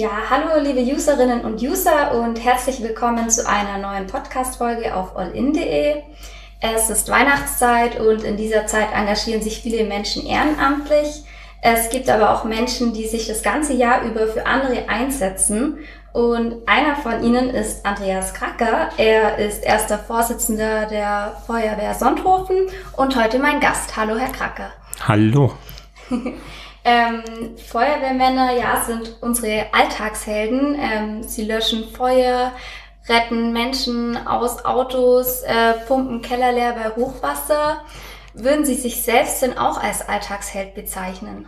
Ja, hallo liebe Userinnen und User und herzlich willkommen zu einer neuen Podcast-Folge auf allin.de. Es ist Weihnachtszeit und in dieser Zeit engagieren sich viele Menschen ehrenamtlich. Es gibt aber auch Menschen, die sich das ganze Jahr über für andere einsetzen. Und einer von ihnen ist Andreas Kracker. Er ist erster Vorsitzender der Feuerwehr Sonthofen und heute mein Gast. Hallo, Herr Kracker. Hallo. ähm, Feuerwehrmänner, ja, sind unsere Alltagshelden. Ähm, sie löschen Feuer, retten Menschen aus Autos, äh, pumpen Keller leer bei Hochwasser. Würden Sie sich selbst denn auch als Alltagsheld bezeichnen?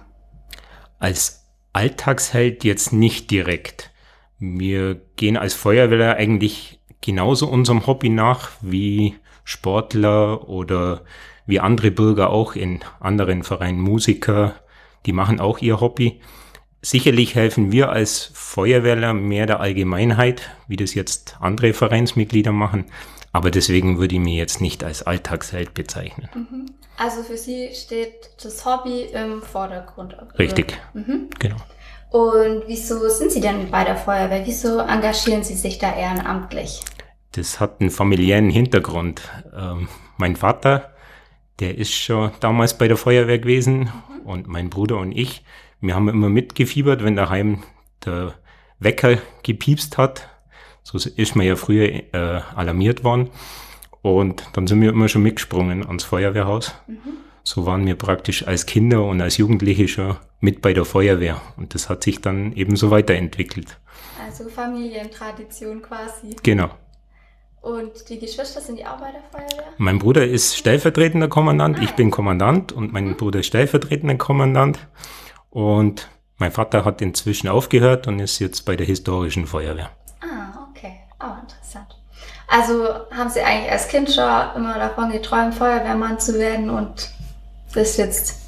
Als Alltagsheld jetzt nicht direkt. Wir gehen als Feuerwehrler eigentlich genauso unserem Hobby nach wie Sportler oder wie andere Bürger auch in anderen Vereinen, Musiker, die machen auch ihr Hobby. Sicherlich helfen wir als Feuerwehrler mehr der Allgemeinheit, wie das jetzt andere Vereinsmitglieder machen. Aber deswegen würde ich mich jetzt nicht als Alltagsheld bezeichnen. Mhm. Also für Sie steht das Hobby im Vordergrund. Richtig, mhm. genau. Und wieso sind Sie denn bei der Feuerwehr? Wieso engagieren Sie sich da ehrenamtlich? Das hat einen familiären Hintergrund. Ähm, mein Vater, der ist schon damals bei der Feuerwehr gewesen und mein Bruder und ich, wir haben immer mitgefiebert, wenn daheim der Wecker gepiepst hat. So ist man ja früher äh, alarmiert worden. Und dann sind wir immer schon mitgesprungen ans Feuerwehrhaus. Mhm. So waren wir praktisch als Kinder und als Jugendliche schon mit bei der Feuerwehr. Und das hat sich dann eben so weiterentwickelt. Also Familientradition quasi. Genau. Und die Geschwister sind die auch bei der Feuerwehr? Mein Bruder ist stellvertretender Kommandant, ah, ich bin Kommandant und mein mhm. Bruder ist stellvertretender Kommandant. Und mein Vater hat inzwischen aufgehört und ist jetzt bei der historischen Feuerwehr. Ah, okay. Auch oh, interessant. Also haben Sie eigentlich als Kind schon immer davon geträumt, Feuerwehrmann zu werden und das ist jetzt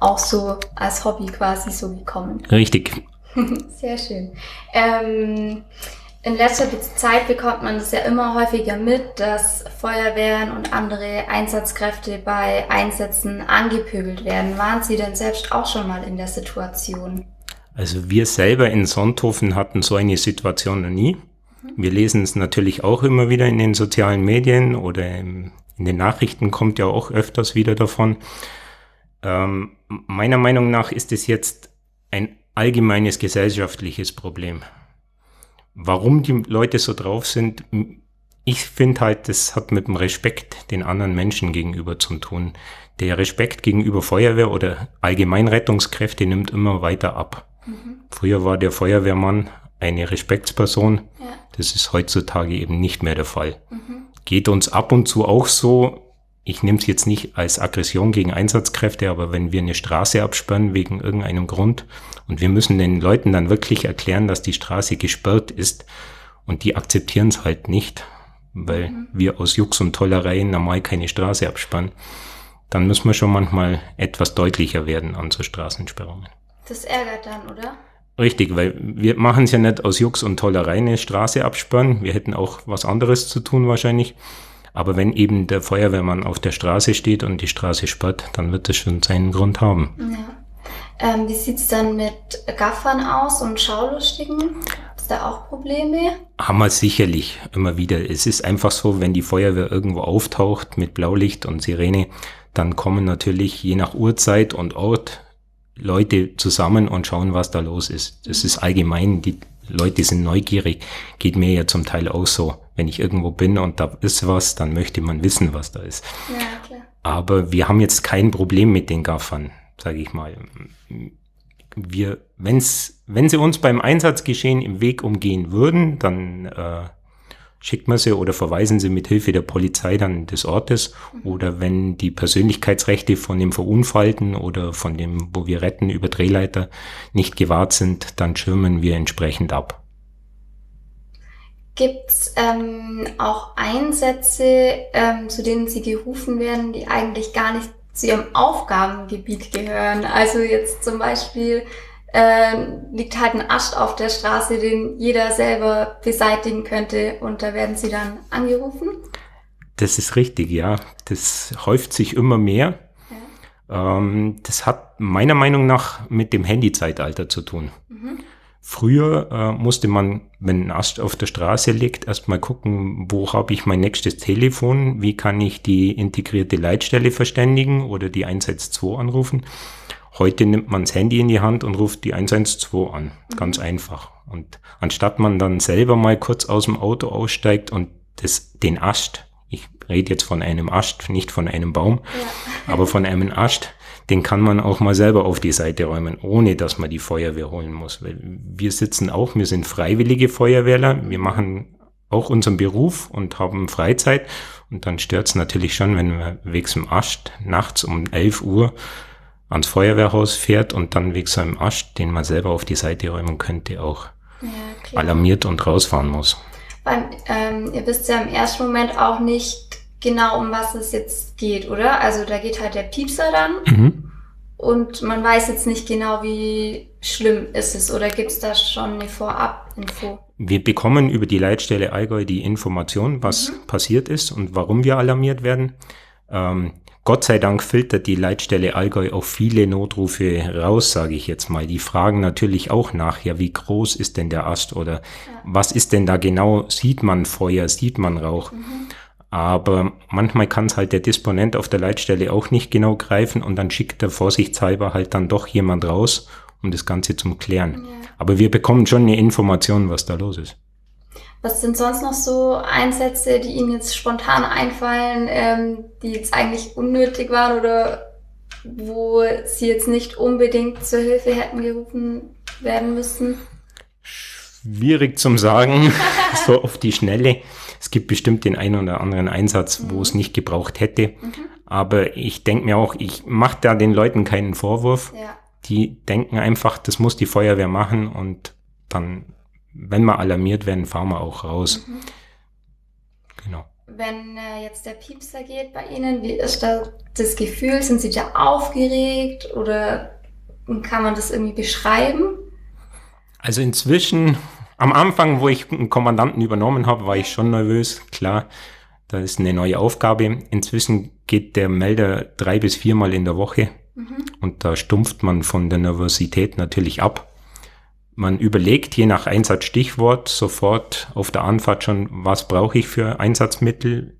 auch so als Hobby quasi so gekommen. Richtig. Sehr schön. Ähm, in letzter Zeit bekommt man es ja immer häufiger mit, dass Feuerwehren und andere Einsatzkräfte bei Einsätzen angepöbelt werden. Waren Sie denn selbst auch schon mal in der Situation? Also wir selber in Sonthofen hatten so eine Situation noch nie. Wir lesen es natürlich auch immer wieder in den sozialen Medien oder in den Nachrichten kommt ja auch öfters wieder davon. Ähm, meiner Meinung nach ist es jetzt ein allgemeines gesellschaftliches Problem warum die Leute so drauf sind, ich finde halt, das hat mit dem Respekt den anderen Menschen gegenüber zu tun. Der Respekt gegenüber Feuerwehr oder Allgemeinrettungskräfte nimmt immer weiter ab. Mhm. Früher war der Feuerwehrmann eine Respektsperson. Ja. Das ist heutzutage eben nicht mehr der Fall. Mhm. Geht uns ab und zu auch so, ich nehme es jetzt nicht als Aggression gegen Einsatzkräfte, aber wenn wir eine Straße absperren wegen irgendeinem Grund und wir müssen den Leuten dann wirklich erklären, dass die Straße gesperrt ist und die akzeptieren es halt nicht, weil mhm. wir aus Jux und Tollereien normal keine Straße absperren, dann müssen wir schon manchmal etwas deutlicher werden an so Straßensperrungen. Das ärgert dann, oder? Richtig, weil wir machen es ja nicht aus Jux und Tollerei eine Straße absperren. Wir hätten auch was anderes zu tun wahrscheinlich. Aber wenn eben der Feuerwehrmann auf der Straße steht und die Straße sperrt, dann wird das schon seinen Grund haben. Ja. Ähm, wie sieht's dann mit Gaffern aus und Schaulustigen? Ist da auch Probleme? Haben wir sicherlich immer wieder. Es ist einfach so, wenn die Feuerwehr irgendwo auftaucht mit Blaulicht und Sirene, dann kommen natürlich je nach Uhrzeit und Ort Leute zusammen und schauen, was da los ist. Das mhm. ist allgemein, die Leute sind neugierig, geht mir ja zum Teil auch so. Wenn ich irgendwo bin und da ist was, dann möchte man wissen, was da ist. Ja, klar. Aber wir haben jetzt kein Problem mit den Gaffern, sage ich mal. Wir, wenn's, wenn sie uns beim Einsatzgeschehen im Weg umgehen würden, dann äh, schickt man sie oder verweisen sie mit Hilfe der Polizei dann des Ortes. Mhm. Oder wenn die Persönlichkeitsrechte von dem Verunfallten oder von dem, wo wir retten, über Drehleiter nicht gewahrt sind, dann schirmen wir entsprechend ab. Gibt ähm, auch Einsätze, ähm, zu denen Sie gerufen werden, die eigentlich gar nicht zu Ihrem Aufgabengebiet gehören? Also jetzt zum Beispiel äh, liegt halt ein Ast auf der Straße, den jeder selber beseitigen könnte und da werden sie dann angerufen? Das ist richtig, ja. Das häuft sich immer mehr. Ja. Ähm, das hat meiner Meinung nach mit dem Handyzeitalter zu tun. Mhm. Früher äh, musste man, wenn ein Ast auf der Straße liegt, erstmal gucken, wo habe ich mein nächstes Telefon, wie kann ich die integrierte Leitstelle verständigen oder die 112 anrufen. Heute nimmt man das Handy in die Hand und ruft die 112 an. Ganz mhm. einfach. Und anstatt man dann selber mal kurz aus dem Auto aussteigt und das, den Ast, ich rede jetzt von einem Ast, nicht von einem Baum, ja. aber von einem Ast, den kann man auch mal selber auf die Seite räumen, ohne dass man die Feuerwehr holen muss. Weil wir sitzen auch, wir sind freiwillige Feuerwehrler, wir machen auch unseren Beruf und haben Freizeit. Und dann stört es natürlich schon, wenn man wegs im Ast nachts um 11 Uhr ans Feuerwehrhaus fährt und dann wegs so einem Ast, den man selber auf die Seite räumen könnte, auch ja, alarmiert und rausfahren muss. Beim, ähm, ihr wisst ja im ersten Moment auch nicht, genau, um was es jetzt geht, oder? Also da geht halt der Piepser dann mhm. und man weiß jetzt nicht genau, wie schlimm ist es oder gibt es da schon eine Vorab-Info? Wir bekommen über die Leitstelle Allgäu die Information, was mhm. passiert ist und warum wir alarmiert werden. Ähm, Gott sei Dank filtert die Leitstelle Allgäu auch viele Notrufe raus, sage ich jetzt mal. Die fragen natürlich auch nach, ja, wie groß ist denn der Ast oder ja. was ist denn da genau? Sieht man Feuer, sieht man Rauch? Mhm. Aber manchmal kann es halt der Disponent auf der Leitstelle auch nicht genau greifen und dann schickt er vorsichtshalber halt dann doch jemand raus, um das Ganze zu klären. Ja. Aber wir bekommen schon eine Information, was da los ist. Was sind sonst noch so Einsätze, die Ihnen jetzt spontan einfallen, ähm, die jetzt eigentlich unnötig waren oder wo Sie jetzt nicht unbedingt zur Hilfe hätten gerufen werden müssen? Schwierig zum Sagen, so auf die Schnelle. Es gibt bestimmt den einen oder anderen Einsatz, mhm. wo es nicht gebraucht hätte. Mhm. Aber ich denke mir auch, ich mache da den Leuten keinen Vorwurf. Ja. Die denken einfach, das muss die Feuerwehr machen und dann, wenn wir alarmiert werden, fahren wir auch raus. Mhm. Genau. Wenn äh, jetzt der Piepser geht bei Ihnen, wie ist da das Gefühl? Sind Sie da aufgeregt oder kann man das irgendwie beschreiben? Also inzwischen am Anfang, wo ich einen Kommandanten übernommen habe, war ich schon nervös. Klar, da ist eine neue Aufgabe. Inzwischen geht der Melder drei bis viermal in der Woche mhm. und da stumpft man von der Nervosität natürlich ab. Man überlegt je nach Einsatzstichwort sofort auf der Anfahrt schon, was brauche ich für Einsatzmittel?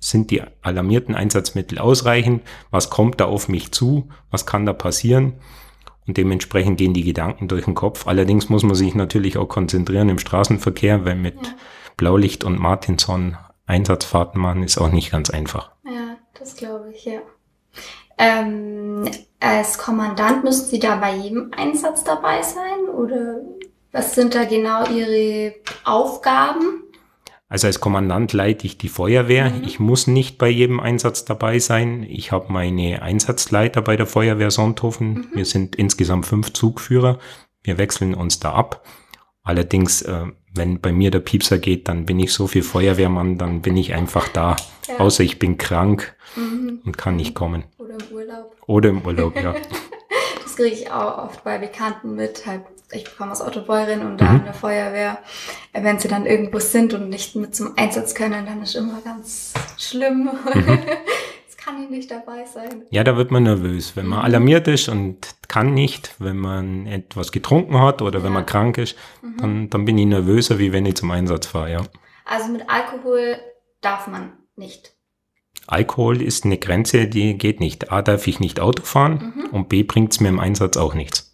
Sind die alarmierten Einsatzmittel ausreichend? Was kommt da auf mich zu? Was kann da passieren? Und dementsprechend gehen die Gedanken durch den Kopf. Allerdings muss man sich natürlich auch konzentrieren im Straßenverkehr, weil mit ja. Blaulicht und Martinson Einsatzfahrten machen ist auch nicht ganz einfach. Ja, das glaube ich, ja. Ähm, als Kommandant müssen Sie da bei jedem Einsatz dabei sein oder was sind da genau Ihre Aufgaben? Also als Kommandant leite ich die Feuerwehr. Mhm. Ich muss nicht bei jedem Einsatz dabei sein. Ich habe meine Einsatzleiter bei der Feuerwehr Sonthofen. Mhm. Wir sind insgesamt fünf Zugführer. Wir wechseln uns da ab. Allerdings, äh, wenn bei mir der Piepser geht, dann bin ich so viel Feuerwehrmann, dann bin ich einfach da. Ja. Außer ich bin krank mhm. und kann nicht kommen. Oder im Urlaub. Oder im Urlaub, ja. das kriege ich auch oft bei Bekannten mit, halt ich komme aus Ottobeuren und da mhm. in der Feuerwehr, äh, wenn sie dann irgendwo sind und nicht mit zum Einsatz können, dann ist immer ganz schlimm. Mhm. Kann ich nicht dabei sein. Ja, da wird man nervös, wenn man mhm. alarmiert ist und kann nicht, wenn man etwas getrunken hat oder ja. wenn man krank ist, mhm. dann, dann bin ich nervöser, wie wenn ich zum Einsatz fahre, ja. Also mit Alkohol darf man nicht. Alkohol ist eine Grenze, die geht nicht. A, darf ich nicht Auto fahren mhm. und B, bringt es mir im Einsatz auch nichts.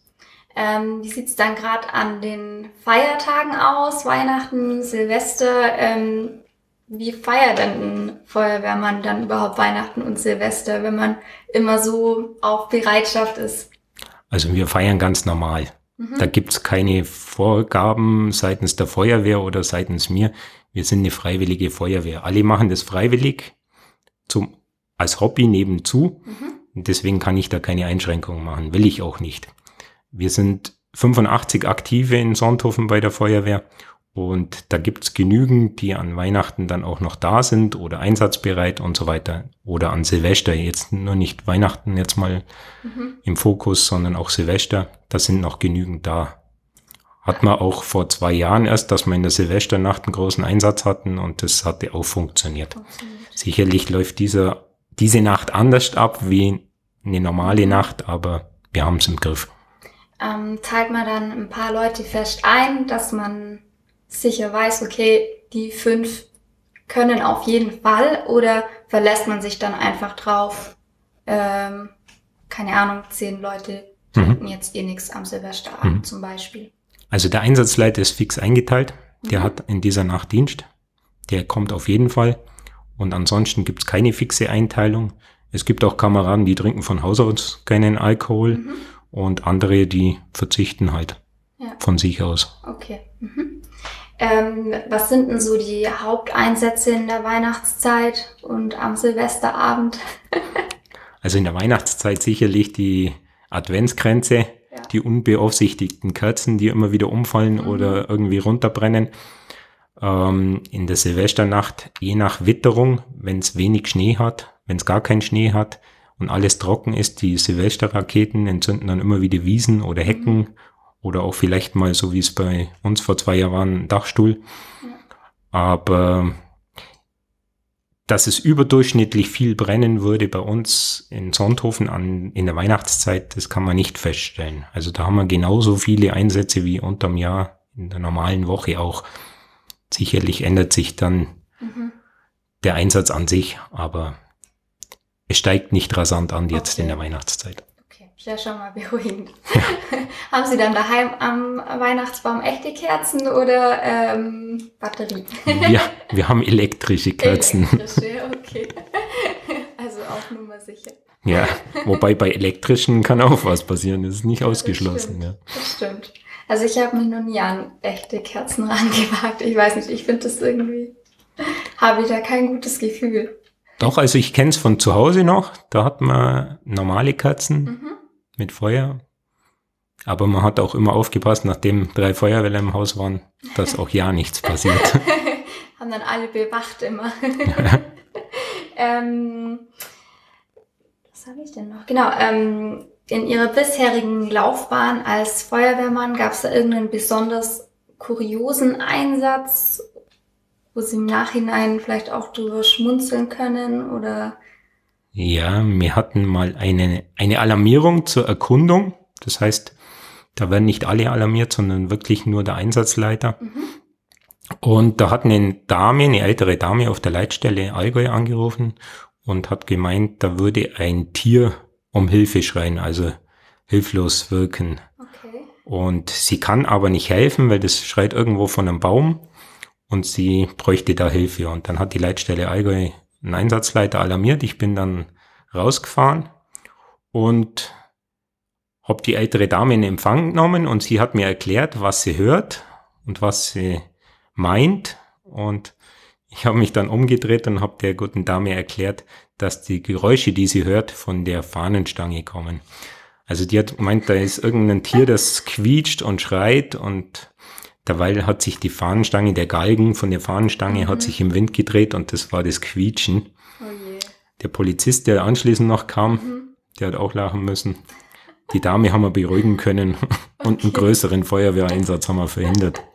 Ähm, wie sieht's dann gerade an den Feiertagen aus? Weihnachten, Silvester? Ähm, wie feiert denn ein Feuerwehrmann dann überhaupt Weihnachten und Silvester, wenn man immer so auf Bereitschaft ist? Also wir feiern ganz normal. Mhm. Da gibt's keine Vorgaben seitens der Feuerwehr oder seitens mir. Wir sind eine freiwillige Feuerwehr. Alle machen das freiwillig zum, als Hobby nebenzu. Mhm. Deswegen kann ich da keine Einschränkungen machen. Will ich auch nicht. Wir sind 85 Aktive in Sonthofen bei der Feuerwehr und da gibt's genügend, die an Weihnachten dann auch noch da sind oder einsatzbereit und so weiter. Oder an Silvester, jetzt nur nicht Weihnachten jetzt mal mhm. im Fokus, sondern auch Silvester. Da sind noch genügend da. Hat man auch vor zwei Jahren erst, dass wir in der Silvesternacht einen großen Einsatz hatten und das hatte auch funktioniert. funktioniert. Sicherlich läuft dieser, diese Nacht anders ab wie eine normale Nacht, aber wir haben es im Griff. ähm, teilt man dann ein paar Leute fest ein, dass man sicher weiß, okay, die fünf können auf jeden Fall oder verlässt man sich dann einfach drauf, ähm, keine Ahnung, zehn Leute trinken mhm. jetzt eh nichts am Silvesterabend mhm. zum Beispiel. Also der Einsatzleiter ist fix eingeteilt, der mhm. hat in dieser Nacht Dienst, der kommt auf jeden Fall und ansonsten gibt's keine fixe Einteilung. Es gibt auch Kameraden, die trinken von Haus aus keinen Alkohol mhm. und andere, die verzichten halt ja. von sich aus. Okay. Mhm. Ähm, was sind denn so die Haupteinsätze in der Weihnachtszeit und am Silvesterabend? also in der Weihnachtszeit sicherlich die Adventskränze. Die unbeaufsichtigten Kerzen, die immer wieder umfallen mhm. oder irgendwie runterbrennen. Ähm, in der Silvesternacht, je nach Witterung, wenn es wenig Schnee hat, wenn es gar keinen Schnee hat und alles trocken ist, die Silvesterraketen entzünden dann immer wieder Wiesen oder Hecken mhm. oder auch vielleicht mal, so wie es bei uns vor zwei Jahren war, ein Dachstuhl. Ja. Aber dass es überdurchschnittlich viel brennen würde bei uns in Sonthofen an, in der Weihnachtszeit, das kann man nicht feststellen. Also da haben wir genauso viele Einsätze wie unterm Jahr in der normalen Woche auch. Sicherlich ändert sich dann mhm. der Einsatz an sich, aber es steigt nicht rasant an jetzt okay. in der Weihnachtszeit. Ja schon mal beruhigend. Haben Sie dann daheim am Weihnachtsbaum echte Kerzen oder ähm, Batterie? ja, wir haben elektrische Kerzen. Elektrische, okay. Also auch nur mal sicher. Ja, wobei bei elektrischen kann auch was passieren, das ist nicht ausgeschlossen. Das stimmt. Ja. Das stimmt. Also ich habe mich noch nie an echte Kerzen rangewagt. Ich weiß nicht, ich finde das irgendwie, habe ich da kein gutes Gefühl. Doch, also ich kenne es von zu Hause noch. Da hat man normale Kerzen mhm. Mit Feuer. Aber man hat auch immer aufgepasst, nachdem drei Feuerwehrler im Haus waren, dass auch ja nichts passiert. Haben dann alle bewacht immer. ähm, was habe ich denn noch? Genau, ähm, in Ihrer bisherigen Laufbahn als Feuerwehrmann gab es da irgendeinen besonders kuriosen Einsatz, wo Sie im Nachhinein vielleicht auch drüber schmunzeln können oder? Ja, wir hatten mal eine, eine Alarmierung zur Erkundung. Das heißt, da werden nicht alle alarmiert, sondern wirklich nur der Einsatzleiter. Mhm. Und da hat eine Dame, eine ältere Dame auf der Leitstelle Allgäu angerufen und hat gemeint, da würde ein Tier um Hilfe schreien, also hilflos wirken. Okay. Und sie kann aber nicht helfen, weil das schreit irgendwo von einem Baum und sie bräuchte da Hilfe. Und dann hat die Leitstelle Allgäu einen Einsatzleiter alarmiert. Ich bin dann rausgefahren und habe die ältere Dame in Empfang genommen und sie hat mir erklärt, was sie hört und was sie meint. Und ich habe mich dann umgedreht und habe der guten Dame erklärt, dass die Geräusche, die sie hört, von der Fahnenstange kommen. Also die hat meint, da ist irgendein Tier, das quietscht und schreit und derweil hat sich die Fahnenstange, der Galgen von der Fahnenstange mhm. hat sich im Wind gedreht und das war das Quietschen. Oh der Polizist, der anschließend noch kam, mhm. der hat auch lachen müssen. Die Dame haben wir beruhigen können und okay. einen größeren Feuerwehreinsatz haben wir verhindert.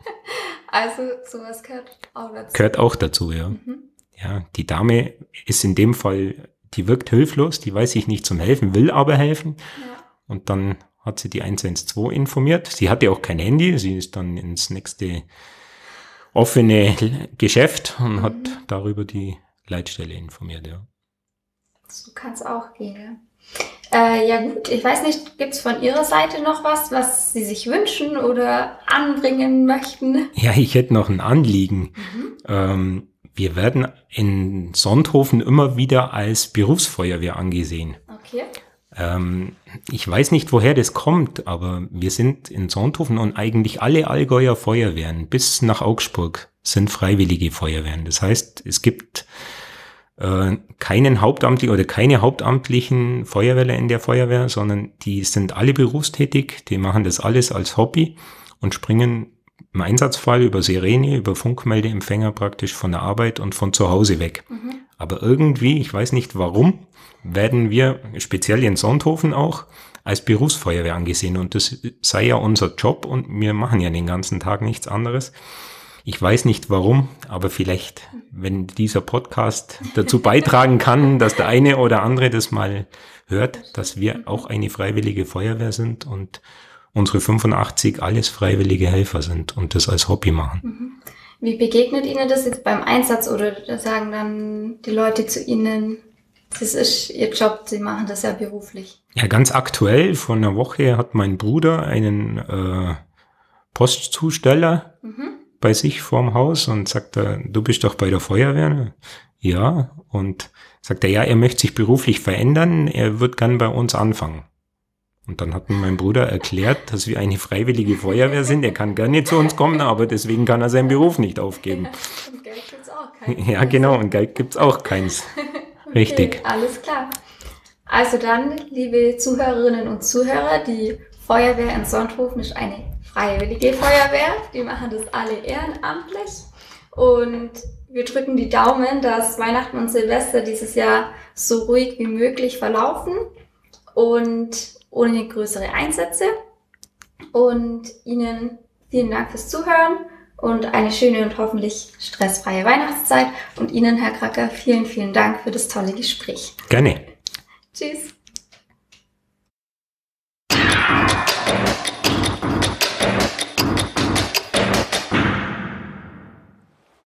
Also sowas gehört auch dazu. Gehört auch dazu, ja. Mhm. Ja, die Dame ist in dem Fall, die wirkt hilflos, die weiß sich nicht zum Helfen, will aber helfen. Ja. Und dann hat sie die 112 informiert. Sie hatte auch kein Handy, sie ist dann ins nächste offene Geschäft und mhm. hat darüber die Leitstelle informiert, ja. So kann es auch gehen, ja. Äh, ja gut, ich weiß nicht, gibt es von Ihrer Seite noch was, was Sie sich wünschen oder anbringen möchten? Ja, ich hätte noch ein Anliegen. Mhm. Ähm, wir werden in Sonthofen immer wieder als Berufsfeuerwehr angesehen. Okay. Ähm, ich weiß nicht, woher das kommt, aber wir sind in Sonthofen und eigentlich alle Allgäuer Feuerwehren bis nach Augsburg sind freiwillige Feuerwehren. Das heißt, es gibt äh, keinen hauptamtlichen oder keine hauptamtlichen Feuerwehrler in der Feuerwehr, sondern die sind alle berufstätig, die machen das alles als Hobby und springen im Einsatzfall über Sirene, über Funkmeldeempfänger praktisch von der Arbeit und von zu Hause weg. Mhm. Aber irgendwie, ich weiß nicht warum, werden wir speziell in Sonthofen auch als Berufsfeuerwehr angesehen und das sei ja unser Job und wir machen ja den ganzen Tag nichts anderes. Ich weiß nicht warum, aber vielleicht, wenn dieser Podcast dazu beitragen kann, dass der eine oder andere das mal hört, dass wir auch eine freiwillige Feuerwehr sind und unsere 85 alles freiwillige Helfer sind und das als Hobby machen. Mhm. Wie begegnet Ihnen das jetzt beim Einsatz oder sagen dann die Leute zu Ihnen, das ist Ihr Job, Sie machen das ja beruflich? Ja, ganz aktuell, vor einer Woche hat mein Bruder einen äh, Postzusteller mhm. bei sich vorm Haus und sagt, er, du bist doch bei der Feuerwehr. Ja, und sagt er, ja, er möchte sich beruflich verändern, er wird gern bei uns anfangen. Und dann hat mir mein Bruder erklärt, dass wir eine freiwillige Feuerwehr sind. Er kann gerne zu uns kommen, aber deswegen kann er seinen Beruf nicht aufgeben. und Geld gibt's auch keins. Ja, genau, und Geld gibt's auch keins. Richtig. Okay, alles klar. Also dann, liebe Zuhörerinnen und Zuhörer, die Feuerwehr in Sonthofen ist eine freiwillige Feuerwehr. Die machen das alle ehrenamtlich. Und wir drücken die Daumen, dass Weihnachten und Silvester dieses Jahr so ruhig wie möglich verlaufen. Und ohne größere Einsätze. Und Ihnen vielen Dank fürs Zuhören und eine schöne und hoffentlich stressfreie Weihnachtszeit. Und Ihnen, Herr Kracker, vielen, vielen Dank für das tolle Gespräch. Gerne. Tschüss.